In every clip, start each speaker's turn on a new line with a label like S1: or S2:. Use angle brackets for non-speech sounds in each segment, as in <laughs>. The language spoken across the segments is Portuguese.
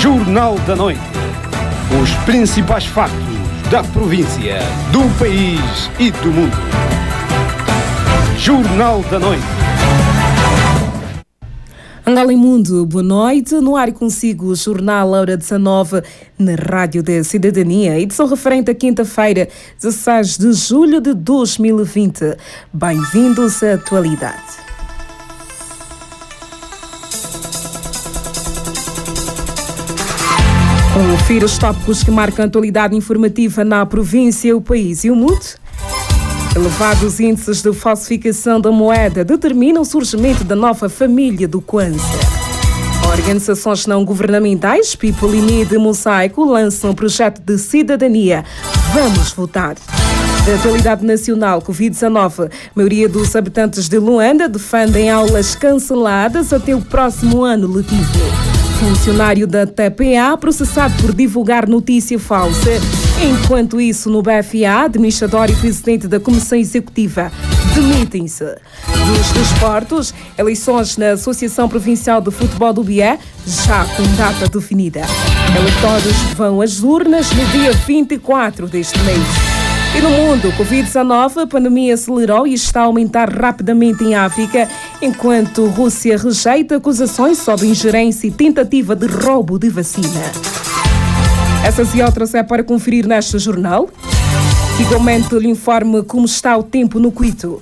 S1: Jornal da Noite. Os principais factos da província, do país e do mundo. Jornal da Noite.
S2: Angola Mundo, boa noite. No ar consigo o Jornal Hora 19 na Rádio da Cidadania, edição referente à quinta-feira, 16 de julho de 2020. Bem-vindos à atualidade. Confira os tópicos que marcam a atualidade informativa na província, o país e o mundo. Elevados índices de falsificação da moeda determinam o surgimento da nova família do Kwanza. Organizações não governamentais, People in Need e Mosaico, lançam um projeto de cidadania. Vamos votar. Da atualidade nacional Covid-19, a maioria dos habitantes de Luanda defendem aulas canceladas até o próximo ano letivo funcionário da TPA processado por divulgar notícia falsa. Enquanto isso, no BFA, administrador e presidente da Comissão Executiva demitem-se. Dos desportos, eleições na Associação Provincial de Futebol do Bié, já com data definida. Eleitores vão às urnas no dia 24 deste mês. E no mundo, o Covid-19, a pandemia acelerou e está a aumentar rapidamente em África, enquanto Rússia rejeita acusações sobre ingerência e tentativa de roubo de vacina. Essas e outras é para conferir neste jornal. Igualmente, lhe informe como está o tempo no Quito.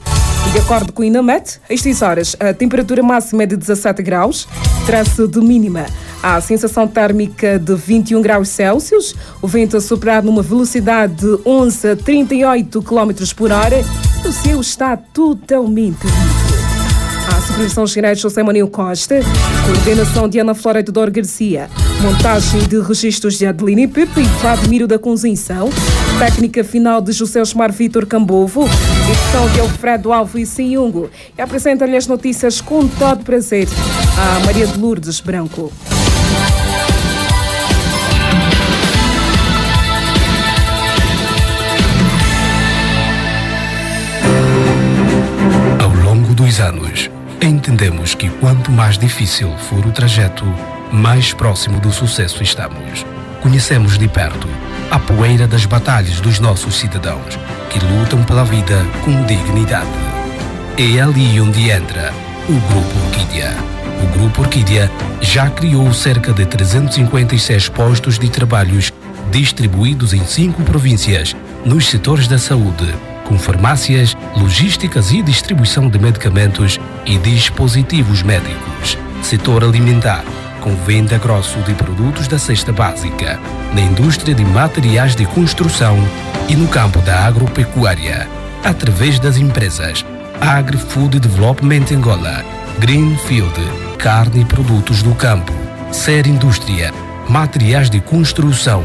S2: De acordo com o INAMET, estas horas, a temperatura máxima é de 17 graus, traço de mínima a sensação térmica de 21 graus Celsius, o vento a soprar numa velocidade de 11 a 38 km por hora, o céu está totalmente limpo. A supervisão geral de José Manuel Costa, coordenação de Ana Flora Teodoro Garcia, montagem de registros de Adeline Pepe e Vladimiro da Conceição, técnica final de José Osmar Vitor Cambovo, edição de Alfredo Alves Sinhungo. E apresenta-lhe as notícias com todo prazer a Maria de Lourdes Branco.
S3: Anos, entendemos que quanto mais difícil for o trajeto, mais próximo do sucesso estamos. Conhecemos de perto a poeira das batalhas dos nossos cidadãos que lutam pela vida com dignidade. É ali onde entra o Grupo Orquídea. O Grupo Orquídea já criou cerca de 356 postos de trabalhos distribuídos em cinco províncias nos setores da saúde, com farmácias, logísticas e distribuição de medicamentos e dispositivos médicos. Setor alimentar, com venda grosso de produtos da cesta básica, na indústria de materiais de construção e no campo da agropecuária, através das empresas Agri-Food Development Angola, Greenfield, carne e produtos do campo, Ser Indústria, materiais de construção,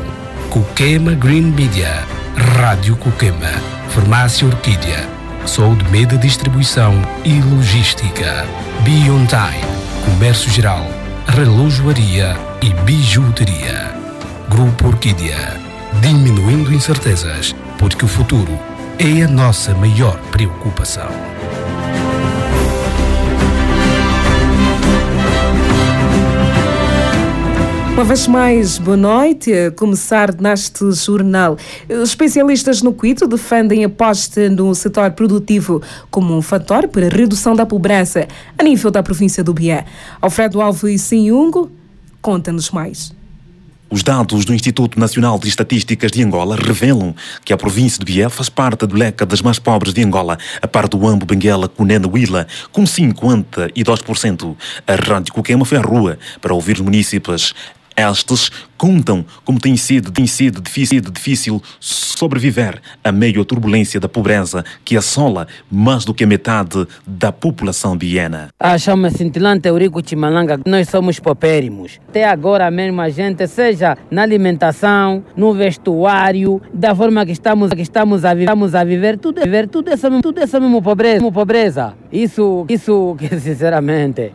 S3: Coquema Green Media, Rádio Coquema. Farmácia Orquídea, Saúde Media Distribuição e Logística, Beyond Time, Comércio Geral, Relojoaria e Bijuteria. Grupo Orquídea, diminuindo incertezas, porque o futuro é a nossa maior preocupação.
S2: Uma vez mais, boa noite. A começar neste jornal. Especialistas no Quito defendem aposta no setor produtivo como um fator para redução da pobreza a nível da província do Bié. Alfredo Alves Sinhungo conta-nos mais.
S4: Os dados do Instituto Nacional de Estatísticas de Angola revelam que a província de Bié faz parte do leque das mais pobres de Angola, a par do Ambo Benguela Cunena Willa, com 52%. A Rádio Coquema foi à rua para ouvir os municípios estes contam como tem sido, tem sido difícil, difícil sobreviver a meio à turbulência da pobreza que assola mais do que a metade da população biena.
S5: A chama cintilante Eurico Chimalanga, nós somos paupérrimos. Até agora mesmo a gente, seja na alimentação, no vestuário, da forma que estamos, que estamos, a, estamos a viver, tudo, é viver, tudo, é só, tudo é só mesmo pobreza, pobreza. Isso, isso que <laughs> sinceramente,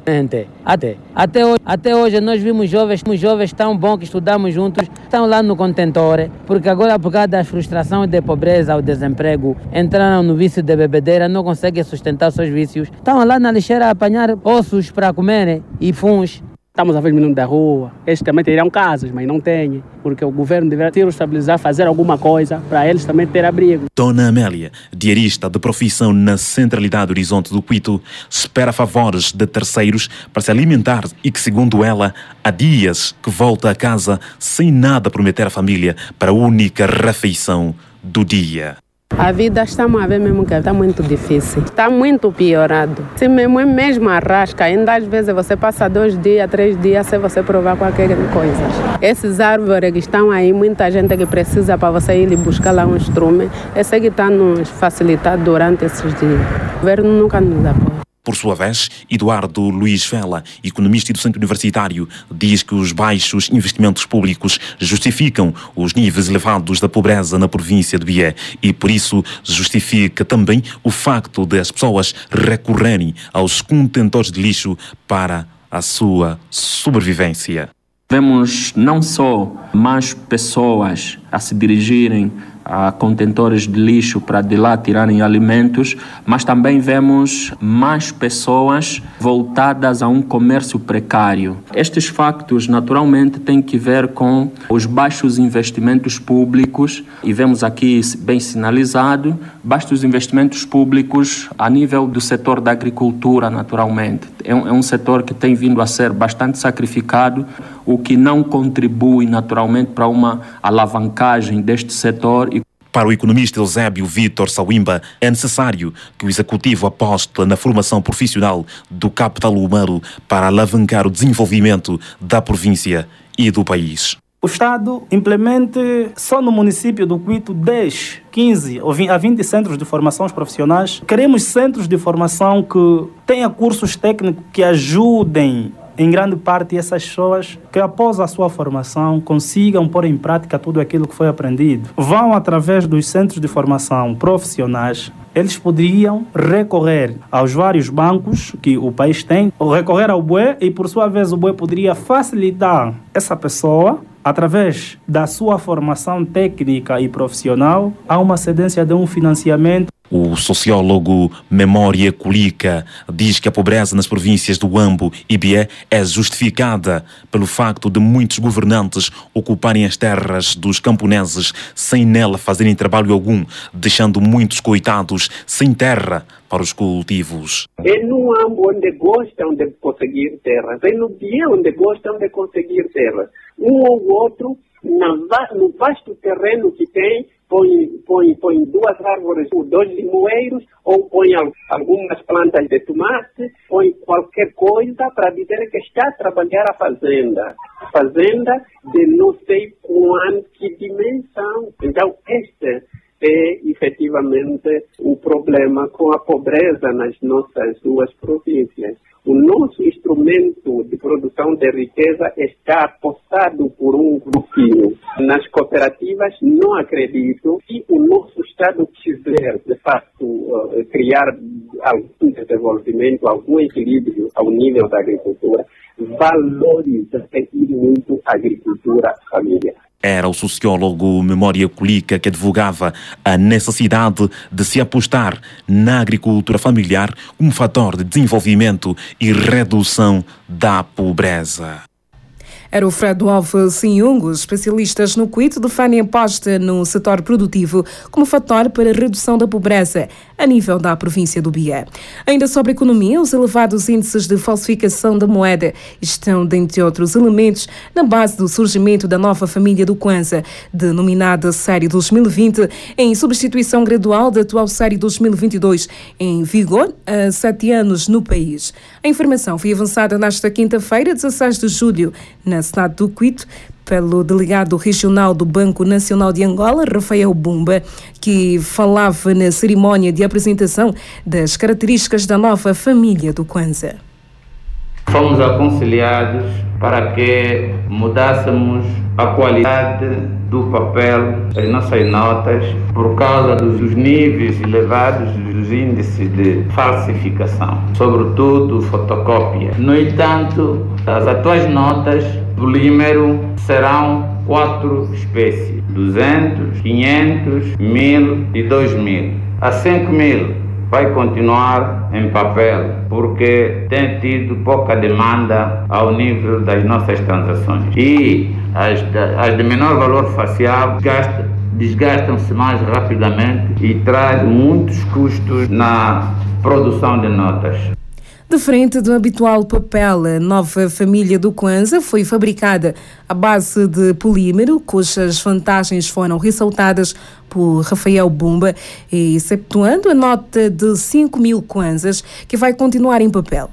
S5: até, até, hoje, até hoje nós vimos jovens, jovens tão bons que estudamos juntos, estão lá no contentor, porque agora por causa da frustração e da pobreza, o desemprego, entraram no vício de bebedeira, não conseguem sustentar seus vícios, estão lá na lixeira a apanhar ossos para comer e funs
S6: Estamos a ver meninos da rua. Eles também teriam casas, mas não têm. Porque o governo deveria ter estabilizar, fazer alguma coisa para eles também ter abrigo.
S4: Dona Amélia, diarista de profissão na centralidade Horizonte do Quito, espera favores de terceiros para se alimentar e que, segundo ela, há dias que volta a casa sem nada prometer à família para a única refeição do dia.
S7: A vida estamos a ver mesmo que está muito difícil. Está muito piorado. Se mesmo é mesmo arrasca, ainda às vezes você passa dois dias, três dias sem você provar qualquer coisa. Esses árvores que estão aí, muita gente que precisa para você ir buscar lá um instrumento, esse que está nos facilitando durante esses dias. O governo nunca nos apoia.
S4: Por sua vez, Eduardo Luiz Fela, economista e docente universitário, diz que os baixos investimentos públicos justificam os níveis elevados da pobreza na província de Bié e, por isso, justifica também o facto de as pessoas recorrerem aos contentores de lixo para a sua sobrevivência.
S8: Vemos não só mais pessoas a se dirigirem a contentores de lixo para de lá tirarem alimentos, mas também vemos mais pessoas voltadas a um comércio precário. Estes factos, naturalmente, têm que ver com os baixos investimentos públicos, e vemos aqui bem sinalizado, baixos investimentos públicos a nível do setor da agricultura, naturalmente. É um, é um setor que tem vindo a ser bastante sacrificado, o que não contribui, naturalmente, para uma alavancagem deste setor
S4: para o economista Eusébio Vitor Sawimba, é necessário que o Executivo aposte na formação profissional do capital humano para alavancar o desenvolvimento da província e do país.
S9: O Estado implemente só no município do Quito 10, 15 ou 20, a 20 centros de formação profissionais. Queremos centros de formação que tenham cursos técnicos que ajudem em grande parte essas pessoas que após a sua formação consigam pôr em prática tudo aquilo que foi aprendido. Vão através dos centros de formação profissionais eles poderiam recorrer aos vários bancos que o país tem, ou recorrer ao BUE e, por sua vez, o BUE poderia facilitar essa pessoa através da sua formação técnica e profissional, a uma cedência de um financiamento
S4: o sociólogo Memória Culica diz que a pobreza nas províncias do Ambo e Bié é justificada pelo facto de muitos governantes ocuparem as terras dos camponeses sem nela fazerem trabalho algum, deixando muitos coitados sem terra para os cultivos.
S10: É no Ambo onde gostam de conseguir terras, é no Bié onde gostam de conseguir terras. Um ou outro, no vasto terreno que tem, põe, põe, põe duas árvores, dois limoeiros, ou põe algumas plantas de tomate, põe qualquer coisa para dizer que está a trabalhar a fazenda. Fazenda de não sei quanto, que dimensão. Então, este é efetivamente o problema com a pobreza nas nossas duas províncias. O nosso instrumento de produção de riqueza está apostado por um grupinho. Nas cooperativas, não acredito que o nosso Estado quiser, de fato, eh, criar algum desenvolvimento, algum equilíbrio ao nível da agricultura, valoriza muito a agricultura familiar.
S4: Era o sociólogo Memória Colica que advogava a necessidade de se apostar na agricultura familiar como fator de desenvolvimento e redução da pobreza.
S2: Era o Fred Alves Sinhungo, especialistas no Quito, defendem a aposta no setor produtivo como fator para a redução da pobreza a nível da província do Bié. Ainda sobre a economia, os elevados índices de falsificação da moeda estão, dentre outros elementos, na base do surgimento da nova família do Kwanza, denominada Série 2020, em substituição gradual da atual Série 2022, em vigor há sete anos no país. A informação foi avançada nesta quinta-feira, 16 de julho, na cidade do Quito, pelo delegado regional do Banco Nacional de Angola, Rafael Bumba, que falava na cerimónia de apresentação das características da nova família do Kwanza.
S11: Fomos aconselhados para que mudássemos a qualidade do papel das nossas notas por causa dos níveis elevados dos índices de falsificação, sobretudo fotocópia. No entanto, as atuais notas polímero serão quatro espécies: 200, 500, 1000 e 2000. A 5 mil vai continuar em papel, porque tem tido pouca demanda ao nível das nossas transações. E as, as de menor valor facial desgastam-se mais rapidamente e traz muitos custos na produção de notas.
S2: Diferente do habitual papel, a nova família do Kwanza foi fabricada à base de polímero, cujas vantagens foram ressaltadas por Rafael Bumba, exceptuando a nota de 5 mil Kwanzas, que vai continuar em papel.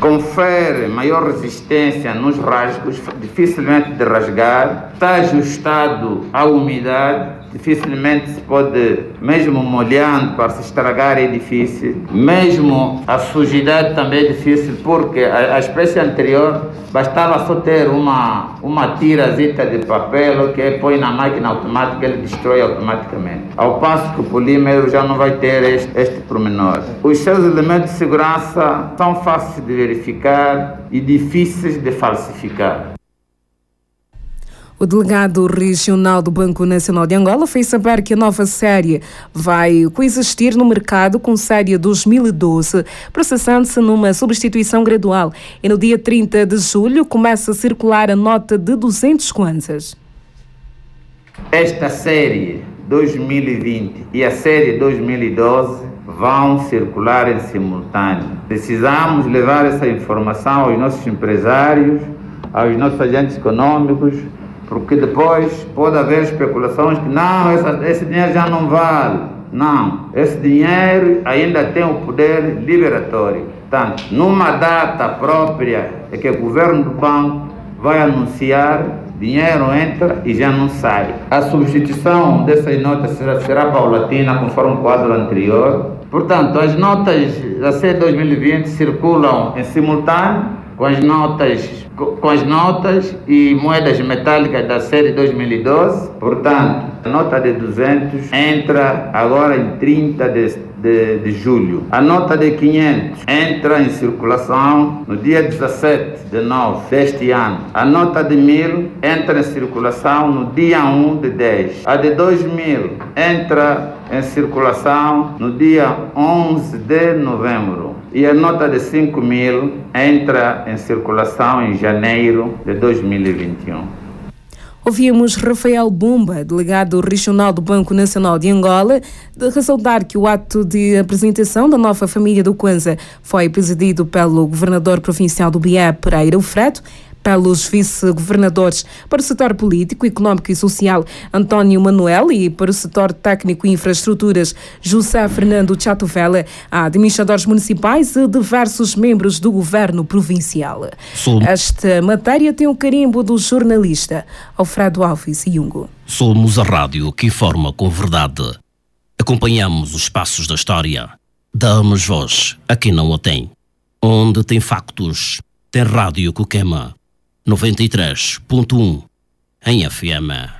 S11: Confere maior resistência nos rasgos, dificilmente de rasgar, está ajustado à umidade dificilmente se pode, mesmo molhando para se estragar é difícil, mesmo a sujidade também é difícil, porque a, a espécie anterior bastava só ter uma, uma tirazita de papel que põe na máquina automática ele destrói automaticamente. Ao passo que o polímero já não vai ter este, este pormenor. Os seus elementos de segurança são fáceis de verificar e difíceis de falsificar.
S2: O delegado regional do Banco Nacional de Angola fez saber que a nova série vai coexistir no mercado com série 2012, processando-se numa substituição gradual. E no dia 30 de julho começa a circular a nota de 200 kwanzas.
S11: Esta série 2020 e a série 2012 vão circular em simultâneo. Precisamos levar essa informação aos nossos empresários, aos nossos agentes econômicos, porque depois pode haver especulações que não, essa, esse dinheiro já não vale. Não, esse dinheiro ainda tem o poder liberatório. Portanto, numa data própria é que o governo do banco vai anunciar, dinheiro entra e já não sai. A substituição dessas notas será, será paulatina, conforme o quadro anterior. Portanto, as notas da C 2020 circulam em simultâneo com as notas com as notas e moedas metálicas da série 2012. Portanto, a nota de 200 entra agora em 30 de, de, de julho. A nota de 500 entra em circulação no dia 17 de nove deste ano. A nota de 1000 entra em circulação no dia 1 de 10. A de 2000 entra em circulação no dia 11 de novembro e a nota de 5 mil entra em circulação em janeiro de 2021.
S2: Ouvimos Rafael Bumba, delegado regional do Banco Nacional de Angola, de ressaltar que o ato de apresentação da nova família do Kwanza foi presidido pelo governador provincial do Bié, Pereira Freto, pelos vice-governadores para o setor político, económico e social António Manuel e para o setor técnico e infraestruturas José Fernando Chatovela, administradores municipais e diversos membros do governo provincial. Esta matéria tem o carimbo do jornalista Alfredo Alves Jungo.
S3: Somos a rádio que informa com verdade. Acompanhamos os passos da história. Damos voz a quem não a tem. Onde tem factos, tem rádio que queima. 93.1 em FM.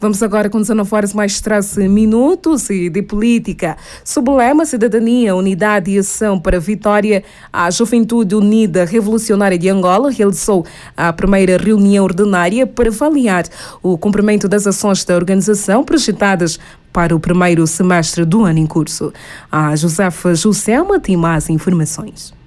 S2: Vamos agora com 19 horas mais 13 minutos e de política. Sob o lema Cidadania, Unidade e Ação para a Vitória, a Juventude Unida Revolucionária de Angola realizou a primeira reunião ordinária para avaliar o cumprimento das ações da organização projetadas para o primeiro semestre do ano em curso. A Josefa Joselma tem mais informações.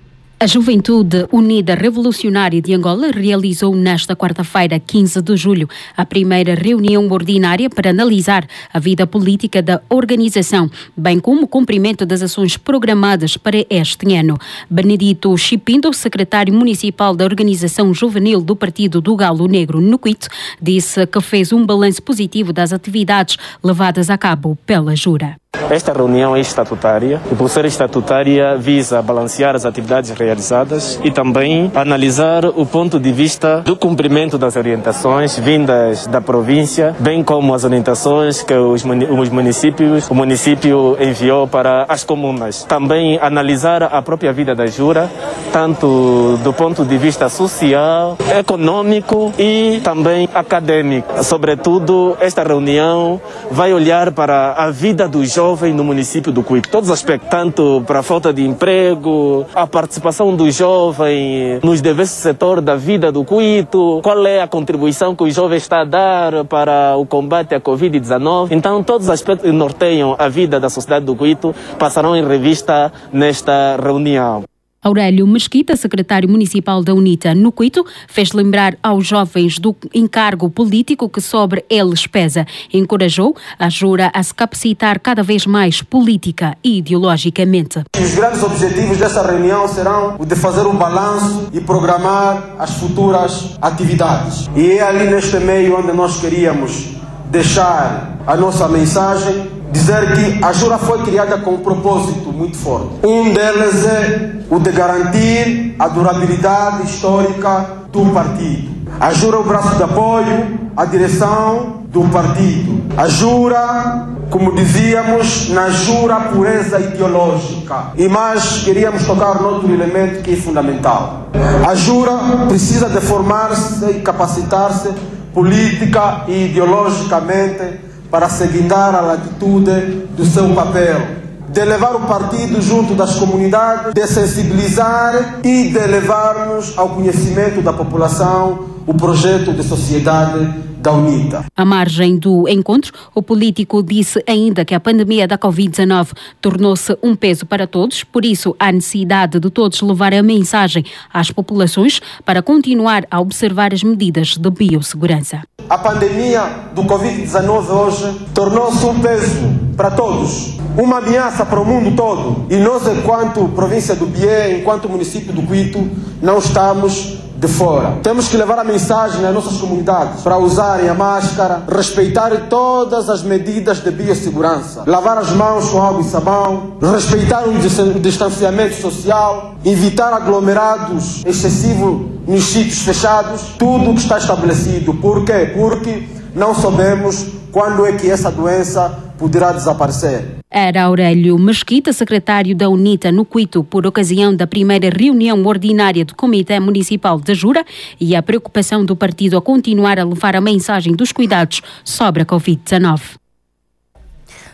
S12: A Juventude Unida Revolucionária de Angola realizou nesta quarta-feira, 15 de julho, a primeira reunião ordinária para analisar a vida política da organização, bem como o cumprimento das ações programadas para este ano. Benedito Chipindo, secretário municipal da Organização Juvenil do Partido do Galo Negro no Quito, disse que fez um balanço positivo das atividades levadas a cabo pela Jura.
S13: Esta reunião é estatutária e, por ser estatutária, visa balancear as atividades realizadas e também analisar o ponto de vista do cumprimento das orientações vindas da província, bem como as orientações que os municípios, o município enviou para as comunas. Também analisar a própria vida da Jura, tanto do ponto de vista social, econômico e também acadêmico. Sobretudo, esta reunião vai olhar para a vida dos jovens jovem no município do Cuito. Todos os aspectos, tanto para a falta de emprego, a participação do jovem nos diversos setores da vida do Cuito, qual é a contribuição que o jovem está a dar para o combate à Covid-19. Então, todos os aspectos que norteiam a vida da sociedade do Cuito passarão em revista nesta reunião.
S12: Aurélio Mesquita, secretário municipal da UNITA no Cuito, fez lembrar aos jovens do encargo político que sobre eles pesa. Encorajou a Jura a se capacitar cada vez mais política e ideologicamente.
S14: Os grandes objetivos desta reunião serão o de fazer um balanço e programar as futuras atividades. E é ali neste meio onde nós queríamos deixar a nossa mensagem dizer que a Jura foi criada com um propósito muito forte. Um deles é o de garantir a durabilidade histórica do partido. A Jura é o braço de apoio à direção do partido. A Jura, como dizíamos, na Jura pureza ideológica. E mais queríamos tocar noutro elemento que é fundamental. A Jura precisa de formar-se e capacitar-se política e ideologicamente para se a latitude do seu papel de levar o partido junto das comunidades, de sensibilizar e de levarmos ao conhecimento da população o projeto de sociedade da UNITA.
S12: À margem do encontro, o político disse ainda que a pandemia da Covid-19 tornou-se um peso para todos, por isso há necessidade de todos levar a mensagem às populações para continuar a observar as medidas de biossegurança.
S14: A pandemia do Covid-19 hoje tornou-se um peso para todos, uma ameaça para o mundo todo. E nós, enquanto província do Bié, enquanto município do Quito, não estamos de fora. Temos que levar a mensagem nas nossas comunidades para usarem a máscara, respeitarem todas as medidas de biossegurança, lavar as mãos com água e sabão, respeitar o distanciamento social, evitar aglomerados excessivos nos sítios fechados, tudo o que está estabelecido. Por quê? Porque não sabemos quando é que essa doença poderá desaparecer.
S12: Era Aurélio Mesquita, secretário da UNITA no Quito, por ocasião da primeira reunião ordinária do Comitê Municipal de Jura e a preocupação do partido a continuar a levar a mensagem dos cuidados sobre a Covid-19.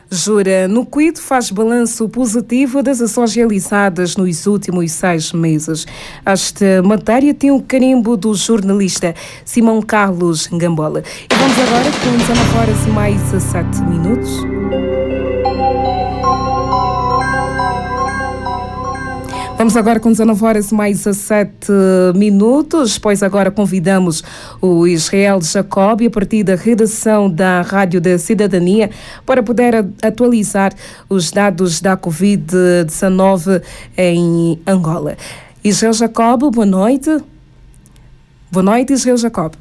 S2: Jura no Quito faz balanço positivo das ações realizadas nos últimos seis meses. Esta matéria tem o carimbo do jornalista Simão Carlos Gambola. E vamos agora com 19 horas e mais 7 minutos. Vamos agora com 19 horas mais 7 minutos, pois agora convidamos o Israel Jacob, a partir da redação da Rádio da Cidadania, para poder atualizar os dados da Covid-19 em Angola. Israel Jacob, boa noite. Boa noite, Israel Jacob.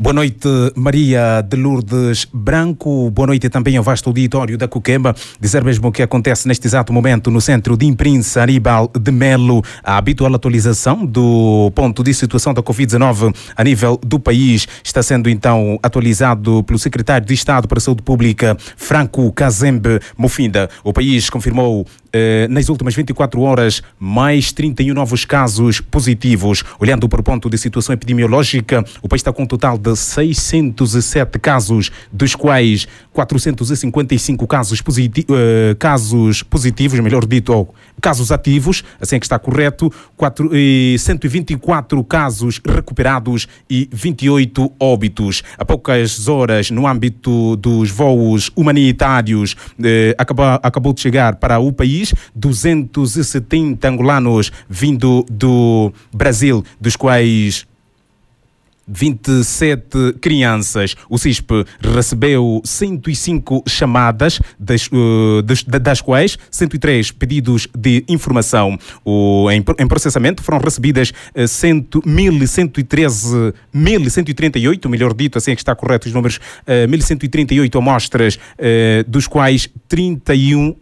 S15: Boa noite, Maria de Lourdes Branco. Boa noite também ao vasto auditório da Coquemba. Dizer mesmo o que acontece neste exato momento no centro de imprensa Aníbal de Melo. A habitual atualização do ponto de situação da Covid-19 a nível do país está sendo então atualizado pelo secretário de Estado para a Saúde Pública, Franco Kazembe Mofinda. O país confirmou nas últimas 24 horas mais 31 novos casos positivos. Olhando para o ponto de situação epidemiológica, o país está com um total de 607 casos, dos quais 455 casos, positi uh, casos positivos, melhor dito, casos ativos, assim é que está correto, 4, e 124 casos recuperados e 28 óbitos. Há poucas horas, no âmbito dos voos humanitários, eh, acabou, acabou de chegar para o país 270 angolanos vindo do Brasil, dos quais 27 crianças. O CISP recebeu 105 chamadas, das, uh, das, das, quais 103 pedidos de informação. O, em, em processamento foram recebidas uh, 1.113, 1.138, melhor dito, assim é que está correto os números, uh, 1.138 amostras, uh, dos quais 31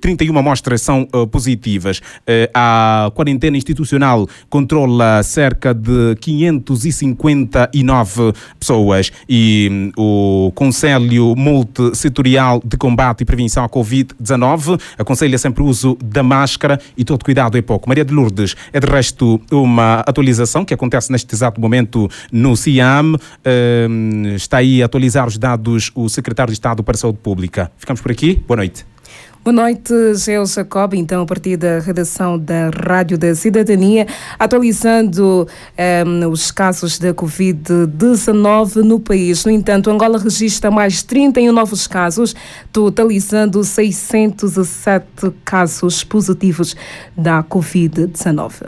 S15: 31 amostras são uh, positivas. Uh, a quarentena institucional controla cerca de 559 pessoas e um, o Conselho Multissetorial de Combate e Prevenção à Covid-19 aconselha sempre o uso da máscara e todo cuidado é pouco. Maria de Lourdes, é de resto uma atualização que acontece neste exato momento no CIAM. Uh, está aí a atualizar os dados o secretário de Estado para a Saúde Pública. Ficamos por aqui. Boa noite.
S2: Boa noite, Geo Jacob, então a partir da redação da Rádio da Cidadania, atualizando um, os casos da Covid-19 no país. No entanto, Angola registra mais 31 novos casos, totalizando 607 casos positivos da Covid-19.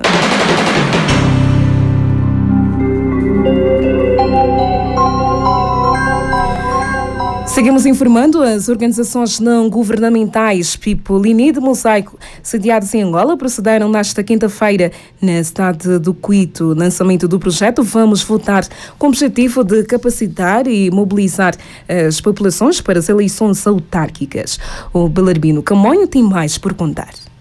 S2: Seguimos informando as organizações não governamentais People e Need Mosaico, sediadas em Angola, procederam nesta quinta-feira na cidade do Cuito. Lançamento do projeto Vamos Votar, com o objetivo de capacitar e mobilizar as populações para as eleições autárquicas. O Belarmino Camonho tem mais por contar.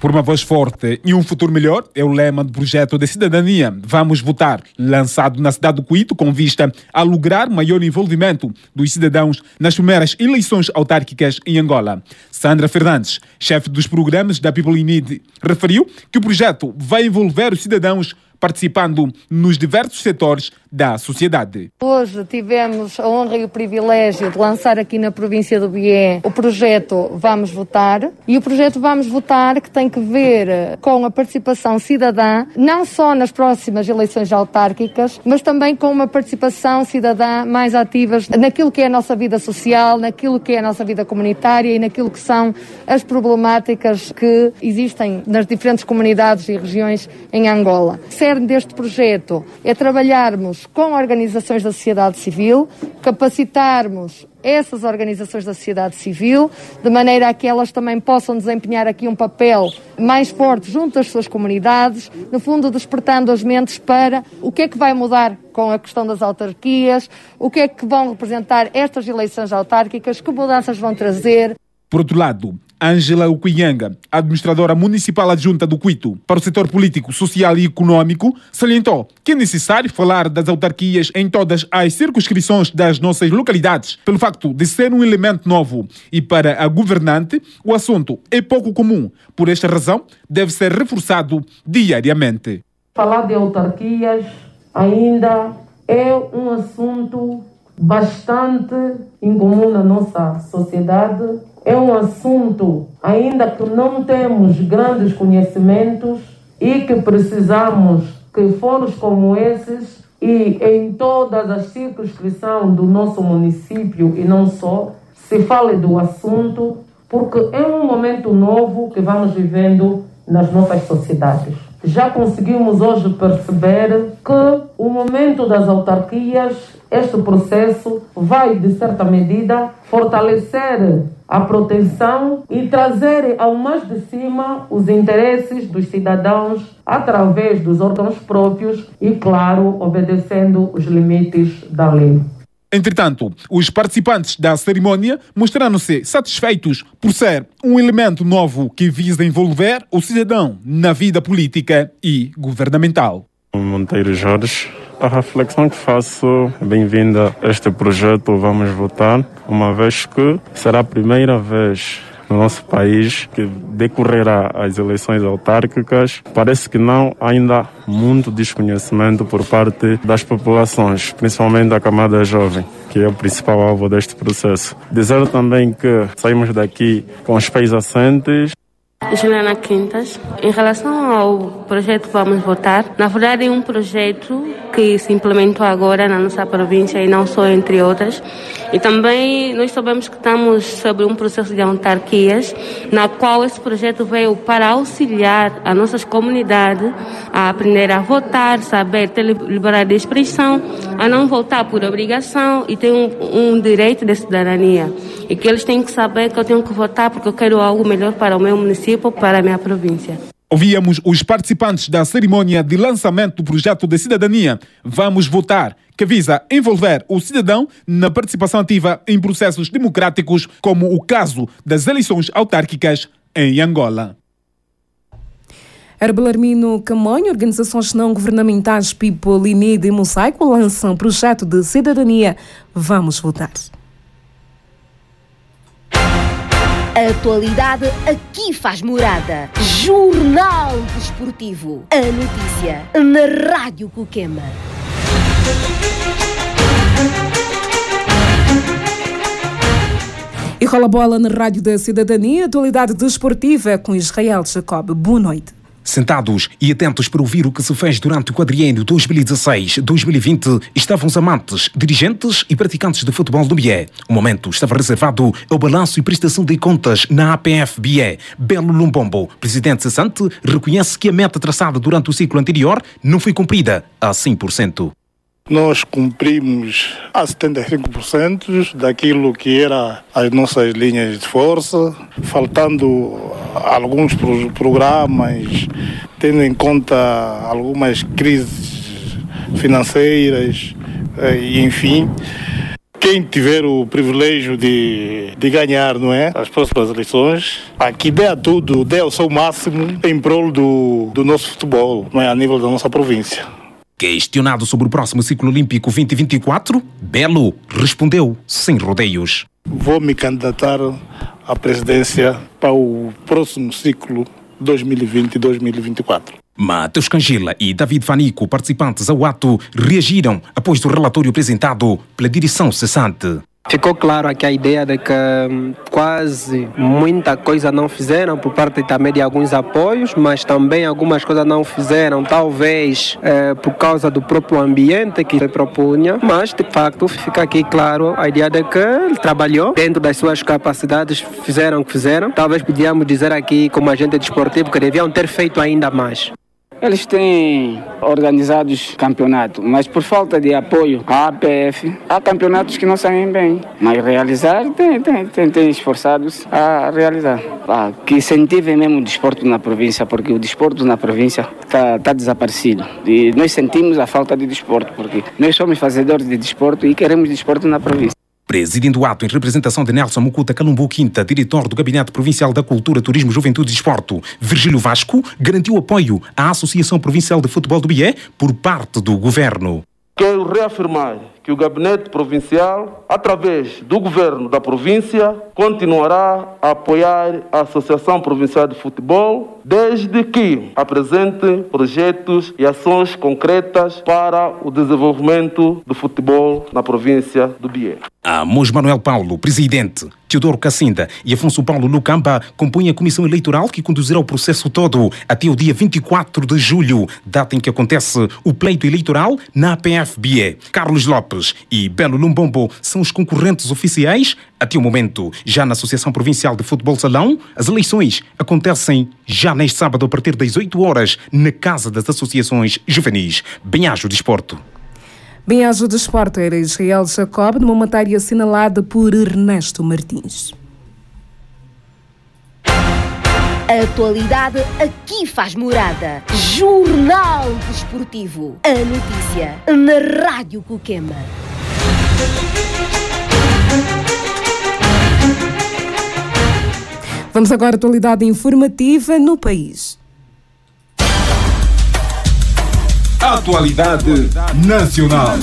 S16: Por uma voz forte e um futuro melhor é o lema do projeto de cidadania Vamos Votar, lançado na cidade do Cuito com vista a lograr maior envolvimento dos cidadãos nas primeiras eleições autárquicas em Angola. Sandra Fernandes, chefe dos programas da People in Need, referiu que o projeto vai envolver os cidadãos participando nos diversos setores da sociedade.
S17: Hoje tivemos a honra e o privilégio de lançar aqui na província do Bié o projeto Vamos Votar e o projeto Vamos Votar que tem que ver com a participação cidadã, não só nas próximas eleições autárquicas, mas também com uma participação cidadã mais ativa naquilo que é a nossa vida social, naquilo que é a nossa vida comunitária e naquilo que são as problemáticas que existem nas diferentes comunidades e regiões em Angola. O cerne deste projeto é trabalharmos com organizações da sociedade civil, capacitarmos essas organizações da sociedade civil, de maneira a que elas também possam desempenhar aqui um papel mais forte junto às suas comunidades, no fundo despertando as mentes para o que é que vai mudar com a questão das autarquias, o que é que vão representar estas eleições autárquicas, que mudanças vão trazer.
S16: Por outro lado, Ângela Ukuyanga, administradora municipal adjunta do Cuito para o setor político, social e econômico, salientou que é necessário falar das autarquias em todas as circunscrições das nossas localidades, pelo facto de ser um elemento novo. E para a governante, o assunto é pouco comum. Por esta razão, deve ser reforçado diariamente.
S18: Falar de autarquias ainda é um assunto bastante incomum na nossa sociedade é um assunto ainda que não temos grandes conhecimentos e que precisamos que fóruns como esses e em todas as circunscrições do nosso município e não só se fale do assunto, porque é um momento novo que vamos vivendo nas nossas sociedades. Já conseguimos hoje perceber que o momento das autarquias, este processo vai, de certa medida, fortalecer a proteção e trazer ao mais de cima os interesses dos cidadãos através dos órgãos próprios e, claro, obedecendo os limites da lei.
S16: Entretanto, os participantes da cerimônia mostraram-se satisfeitos por ser um elemento novo que visa envolver o cidadão na vida política e governamental.
S19: Monteiro Jorge, a reflexão que faço é bem-vinda a este projeto Vamos Votar, uma vez que será a primeira vez no nosso país que decorrerá as eleições autárquicas. Parece que não ainda muito desconhecimento por parte das populações, principalmente da camada jovem, que é o principal alvo deste processo. Dizer também que saímos daqui com os pés assentes.
S20: Juliana Quintas. Em relação ao projeto Vamos Votar, na verdade é um projeto que se implementou agora na nossa província e não só entre outras. E também nós sabemos que estamos sobre um processo de autarquias, na qual esse projeto veio para auxiliar as nossas comunidades a aprender a votar, saber ter liberdade de expressão, a não votar por obrigação e ter um, um direito de cidadania. E que eles têm que saber que eu tenho que votar porque eu quero algo melhor para o meu município, para a minha província.
S16: Ouvíamos os participantes da cerimônia de lançamento do projeto de cidadania Vamos Votar, que visa envolver o cidadão na participação ativa em processos democráticos, como o caso das eleições autárquicas em Angola.
S2: Herbelarmino Camonho, organizações não governamentais People, INID e Mosaico lançam projeto de cidadania Vamos Votar.
S21: A atualidade aqui faz morada. Jornal Desportivo. A notícia na Rádio Cuquema.
S2: E rola bola na Rádio da Cidadania, atualidade desportiva com Israel Jacob. Boa noite.
S15: Sentados e atentos para ouvir o que se fez durante o quadriênio 2016-2020, estavam os amantes, dirigentes e praticantes de futebol do BIE. O momento estava reservado ao balanço e prestação de contas na APF BIE. Belo Lumbombo, presidente cessante, reconhece que a meta traçada durante o ciclo anterior não foi cumprida a 100%.
S22: Nós cumprimos a 75% daquilo que era as nossas linhas de força, faltando alguns pro programas, tendo em conta algumas crises financeiras, e enfim. Quem tiver o privilégio de, de ganhar, não é? As próximas eleições, aqui dê a tudo, dê o seu máximo em prol do, do nosso futebol, não é? A nível da nossa província.
S15: Questionado sobre o próximo ciclo olímpico 2024, Belo respondeu sem rodeios.
S22: Vou me candidatar à presidência para o próximo ciclo 2020-2024.
S15: Matheus Cangila e David Fanico, participantes ao ato, reagiram após o relatório apresentado pela direção cessante.
S23: Ficou claro aqui a ideia de que hum, quase muita coisa não fizeram por parte também de alguns apoios, mas também algumas coisas não fizeram, talvez eh, por causa do próprio ambiente que se propunha, mas de facto fica aqui claro a ideia de que ele trabalhou dentro das suas capacidades, fizeram o que fizeram. Talvez podíamos dizer aqui, como agente desportivo, que deviam ter feito ainda mais.
S24: Eles têm organizados campeonatos, mas por falta de apoio à APF, há campeonatos que não saem bem. Mas realizar, tem, tem, tem, tem esforçados a realizar. Ah, que incentivem mesmo o desporto na província, porque o desporto na província está tá desaparecido. E nós sentimos a falta de desporto, porque nós somos fazedores de desporto e queremos desporto na província.
S15: Presidindo o ato em representação de Nelson Mucuta Calumbu Quinta, diretor do Gabinete Provincial da Cultura, Turismo, Juventude e Esporto, Virgílio Vasco, garantiu apoio à Associação Provincial de Futebol do Bié por parte do governo.
S25: Quero reafirmar que o Gabinete Provincial, através do Governo da província, continuará a apoiar a Associação Provincial de Futebol, desde que apresente projetos e ações concretas para o desenvolvimento do futebol na província do Bié.
S15: Amos Manuel Paulo, presidente, Teodoro Cacinda e Afonso Paulo Lucamba compõem a comissão eleitoral que conduzirá o processo todo até o dia 24 de julho, data em que acontece o pleito eleitoral na APF-BIE. Carlos Lopes e Belo Lumbombo são os concorrentes oficiais. Até o momento, já na Associação Provincial de Futebol Salão, as eleições acontecem já neste sábado a partir das 8 horas na Casa das Associações Juvenis. Bem-ajo Desporto.
S2: Bem-ajo Desporto era Israel Jacob numa matéria assinalada por Ernesto Martins.
S21: A atualidade aqui faz morada. Jornal Desportivo. A notícia na Rádio Cuquema.
S2: Vamos agora à atualidade informativa no país.
S1: Atualidade Nacional.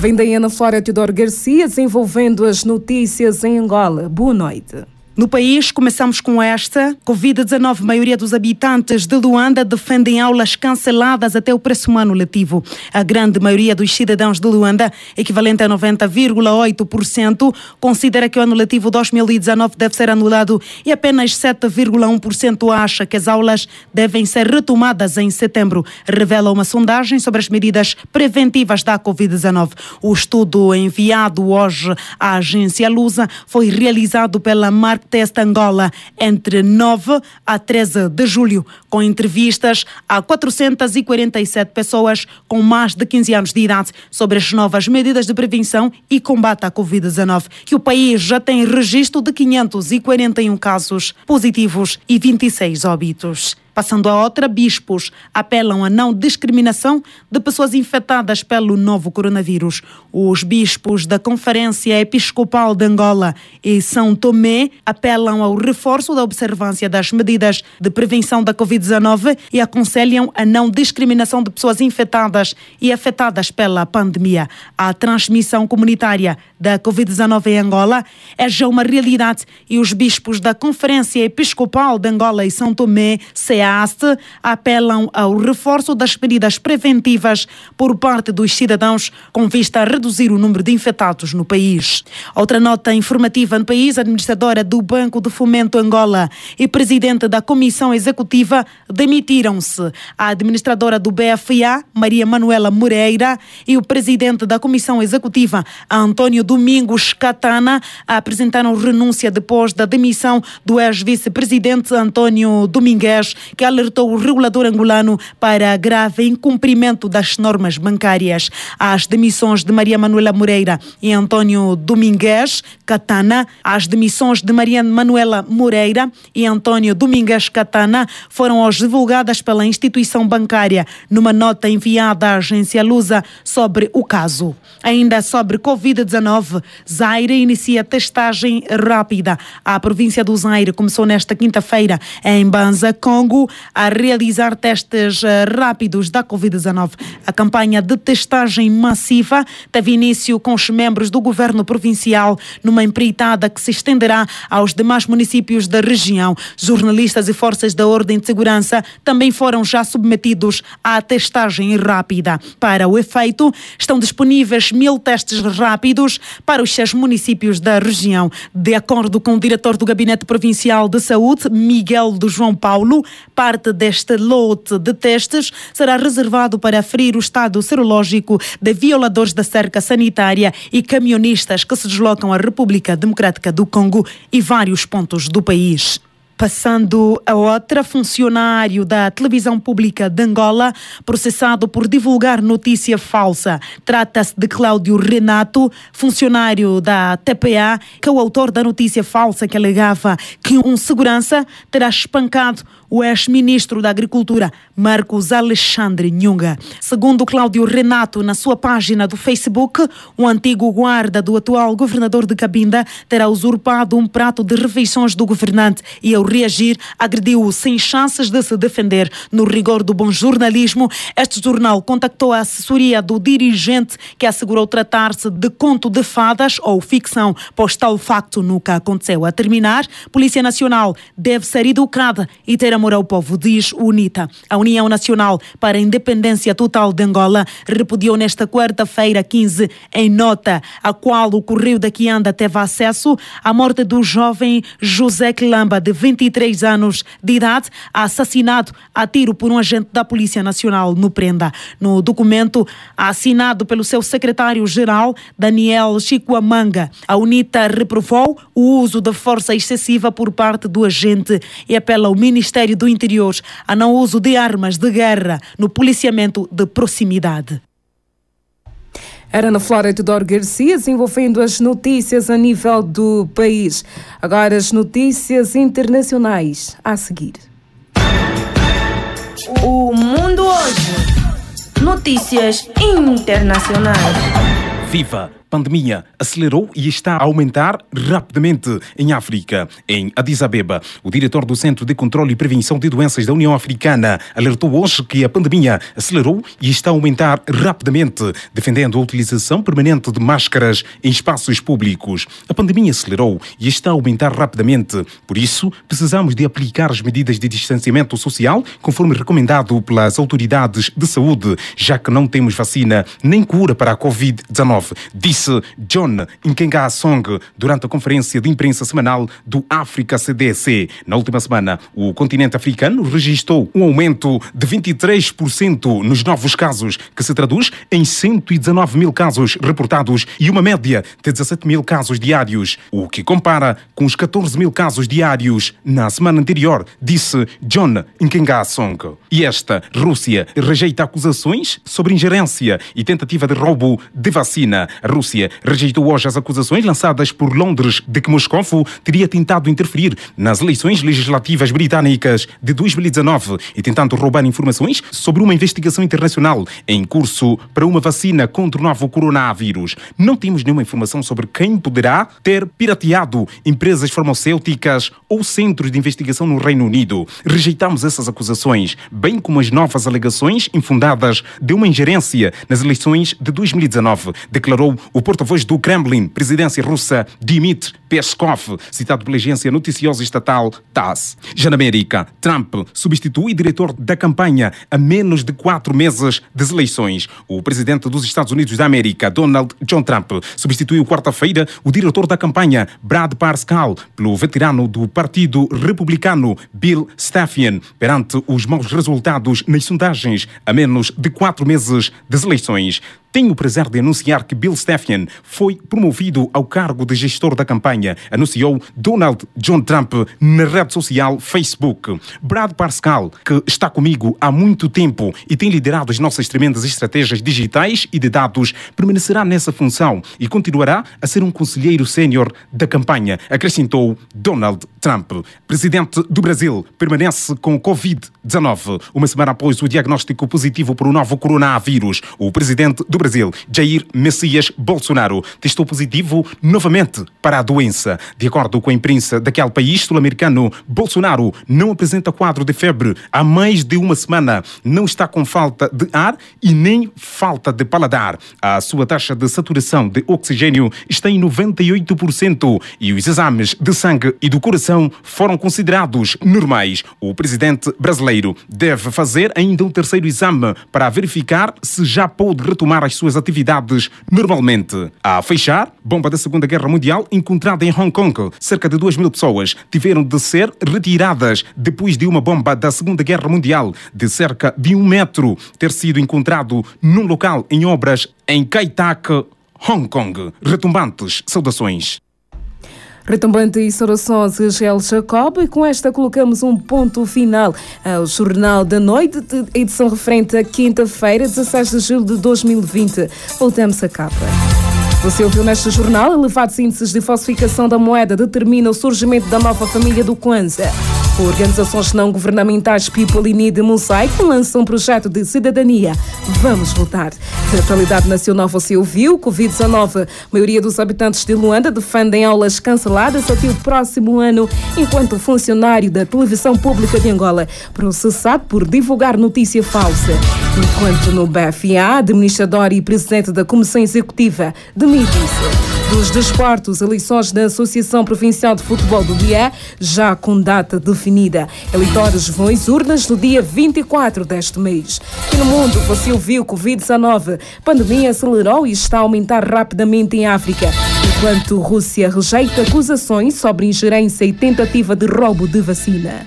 S2: Vem da Ana Flora Teodoro Garcia desenvolvendo as notícias em Angola. Boa noite.
S26: No país, começamos com esta. Covid-19, maioria dos habitantes de Luanda defendem aulas canceladas até o próximo ano letivo. A grande maioria dos cidadãos de Luanda, equivalente a 90,8%, considera que o ano letivo 2019 deve ser anulado e apenas 7,1% acha que as aulas devem ser retomadas em setembro, revela uma sondagem sobre as medidas preventivas da Covid-19. O estudo enviado hoje à agência Lusa foi realizado pela marca Test Angola entre 9 a 13 de julho, com entrevistas a 447 pessoas com mais de 15 anos de idade sobre as novas medidas de prevenção e combate à Covid-19, que o país já tem registro de 541 casos positivos e 26 óbitos. Passando a outra, bispos apelam a não discriminação de pessoas infectadas pelo novo coronavírus. Os bispos da Conferência Episcopal de Angola e São Tomé apelam ao reforço da observância das medidas de prevenção da Covid-19 e aconselham a não discriminação de pessoas infectadas e afetadas pela pandemia. A transmissão comunitária da Covid-19 em Angola é já uma realidade e os bispos da Conferência Episcopal de Angola e São Tomé, CEAST, apelam ao reforço das medidas preventivas por parte dos cidadãos com vista a reduzir o número de infectados no país. Outra nota informativa no país, a administradora do Banco de Fomento Angola e presidente da Comissão Executiva demitiram-se. A administradora do BFA, Maria Manuela Moreira, e o presidente da Comissão Executiva, Antônio Domingos Catana, apresentaram renúncia depois da demissão do ex-vice-presidente Antônio Domingues, que alertou o regulador angolano para grave incumprimento das normas bancárias. As demissões de Maria Manuela Moreira e Antônio Domingues Catana, as demissões de Maria Manuela Moreira e Antônio Domingues Catana foram hoje divulgadas pela instituição bancária numa nota enviada à agência Lusa sobre o caso. Ainda sobre Covid-19, Zaire inicia testagem rápida. A província do Zaire começou nesta quinta-feira em Banza, Congo, a realizar testes rápidos da Covid-19. A campanha de testagem massiva teve início com os membros do governo provincial numa empreitada que se estenderá aos demais municípios da região. Jornalistas e forças da ordem de segurança também foram já submetidos à testagem rápida. Para o efeito, estão disponíveis mil testes rápidos para os seis municípios da região. De acordo com o diretor do Gabinete Provincial de Saúde, Miguel do João Paulo, parte deste lote de testes será reservado para aferir o estado serológico de violadores da cerca sanitária e camionistas que se deslocam à República Democrática do Congo e vários pontos do país. Passando a outra, funcionário da televisão pública de Angola, processado por divulgar notícia falsa. Trata-se de Cláudio Renato, funcionário da TPA, que é o autor da notícia falsa que alegava que um segurança terá espancado o ex-ministro da Agricultura, Marcos Alexandre Nhunga. Segundo Cláudio Renato, na sua página do Facebook, o antigo guarda do atual governador de Cabinda terá usurpado um prato de refeições do governante e, reagir, agrediu-o sem chances de se defender. No rigor do bom jornalismo, este jornal contactou a assessoria do dirigente que assegurou tratar-se de conto de fadas ou ficção, pois tal facto nunca aconteceu. A terminar, Polícia Nacional deve ser educada e ter amor ao povo, diz UNITA. A União Nacional para a Independência Total de Angola repudiou nesta quarta-feira 15, em nota, a qual o Correio da Quianda teve acesso, a morte do jovem José Quilamba, de 23 anos de idade, assassinado a tiro por um agente da Polícia Nacional no Prenda. No documento assinado pelo seu secretário-geral, Daniel Chicoamanga, a UNITA reprovou o uso da força excessiva por parte do agente e apela ao Ministério do Interior a não uso de armas de guerra no policiamento de proximidade.
S2: Era na Flora Teodoro Garcia, desenvolvendo as notícias a nível do país. Agora as notícias internacionais a seguir.
S27: O mundo hoje. Notícias internacionais.
S15: Viva! Pandemia acelerou e está a aumentar rapidamente em África. Em Addis Abeba, o diretor do Centro de Controlo e Prevenção de Doenças da União Africana alertou hoje que a pandemia acelerou e está a aumentar rapidamente, defendendo a utilização permanente de máscaras em espaços públicos. A pandemia acelerou e está a aumentar rapidamente. Por isso, precisamos de aplicar as medidas de distanciamento social conforme recomendado pelas autoridades de saúde, já que não temos vacina nem cura para a Covid-19, disse disse John Nkenga Song durante a conferência de imprensa semanal do África CDC. Na última semana, o continente africano registrou um aumento de 23% nos novos casos, que se traduz em 119 mil casos reportados e uma média de 17 mil casos diários, o que compara com os 14 mil casos diários na semana anterior, disse John Nkenga Song. E esta, Rússia, rejeita acusações sobre ingerência e tentativa de roubo de vacina. A Rússia rejeitou hoje as acusações lançadas por Londres de que Moscou teria tentado interferir nas eleições legislativas britânicas de 2019 e tentando roubar informações sobre uma investigação internacional em curso para uma vacina contra o novo coronavírus. Não temos nenhuma informação sobre quem poderá ter pirateado empresas farmacêuticas ou centros de investigação no Reino Unido. Rejeitamos essas acusações, bem como as novas alegações infundadas de uma ingerência nas eleições de 2019, declarou o porta-voz do Kremlin, presidência russa, Dmitry Peskov, citado pela agência noticiosa estatal TASS. Já na América, Trump substitui diretor da campanha a menos de quatro meses das eleições. O presidente dos Estados Unidos da América, Donald John Trump, substituiu quarta-feira o diretor da campanha, Brad Parscale, pelo veterano do Partido Republicano, Bill Stepien, perante os maus resultados nas sondagens a menos de quatro meses das eleições. Tenho o prazer de anunciar que Bill Stepien foi promovido ao cargo de gestor da campanha, anunciou Donald John Trump na rede social Facebook. Brad Parscale, que está comigo há muito tempo e tem liderado as nossas tremendas estratégias digitais e de dados, permanecerá nessa função e continuará a ser um conselheiro sênior da campanha, acrescentou Donald Trump. Presidente do Brasil permanece com Covid-19, uma semana após o diagnóstico positivo por um novo coronavírus. O presidente do Brasil, Jair Messias Bolsonaro, testou positivo novamente para a doença. De acordo com a imprensa daquele país sul-americano, Bolsonaro não apresenta quadro de febre há mais de uma semana, não está com falta de ar e nem falta de paladar. A sua taxa de saturação de oxigênio está em 98% e os exames de sangue e do coração foram considerados normais. O presidente brasileiro deve fazer ainda um terceiro exame para verificar se já pode retomar as suas atividades normalmente. A fechar, bomba da Segunda Guerra Mundial encontrada em Hong Kong. Cerca de 2 mil pessoas tiveram de ser retiradas depois de uma bomba da Segunda Guerra Mundial de cerca de um metro ter sido encontrado num local em obras em Kai Tak, Hong Kong. Retumbantes saudações.
S2: Retumbante e saudações, Gel Jacob, e com esta colocamos um ponto final ao Jornal da Noite, edição referente a quinta-feira, 16 de julho de 2020. Voltamos a capa. Você ouviu neste jornal, elevados índices de falsificação da moeda determinam o surgimento da nova família do Kwanza. Organizações não governamentais People in Need Mosaico lançam um projeto de cidadania. Vamos voltar. Da atualidade nacional você ouviu, Covid-19. A maioria dos habitantes de Luanda defendem aulas canceladas até o próximo ano, enquanto funcionário da televisão pública de Angola processado por divulgar notícia falsa. Enquanto no BFA, administrador e presidente da Comissão Executiva demite-se. Dos desportos, eleições da Associação Provincial de Futebol do Bié, já com data definida. Eleitores vão às urnas no dia 24 deste mês. E no mundo, você ouviu Covid-19. Pandemia acelerou e está a aumentar rapidamente em África, enquanto Rússia rejeita acusações sobre ingerência e tentativa de roubo de vacina.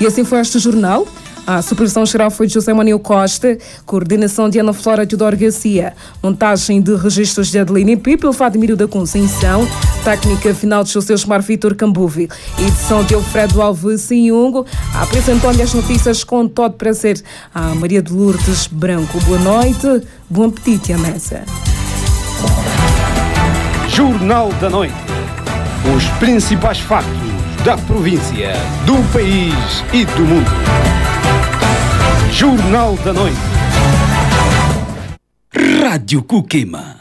S2: E assim foi este jornal. A supervisão geral foi de José Manuel Costa, coordenação de Ana Flora Teodoro Garcia, montagem de registros de Adeline Pipe, Fadmiro da Conceição, técnica final de José Osmar Vitor Cambuvi, edição de Alfredo Alves Sinhungo, apresentou-lhe as notícias com todo prazer a Maria de Lourdes Branco. Boa noite, bom apetite à mesa.
S1: Jornal da Noite. Os principais factos da província, do país e do mundo. Jornal da Noite.
S3: Rádio Cuquema.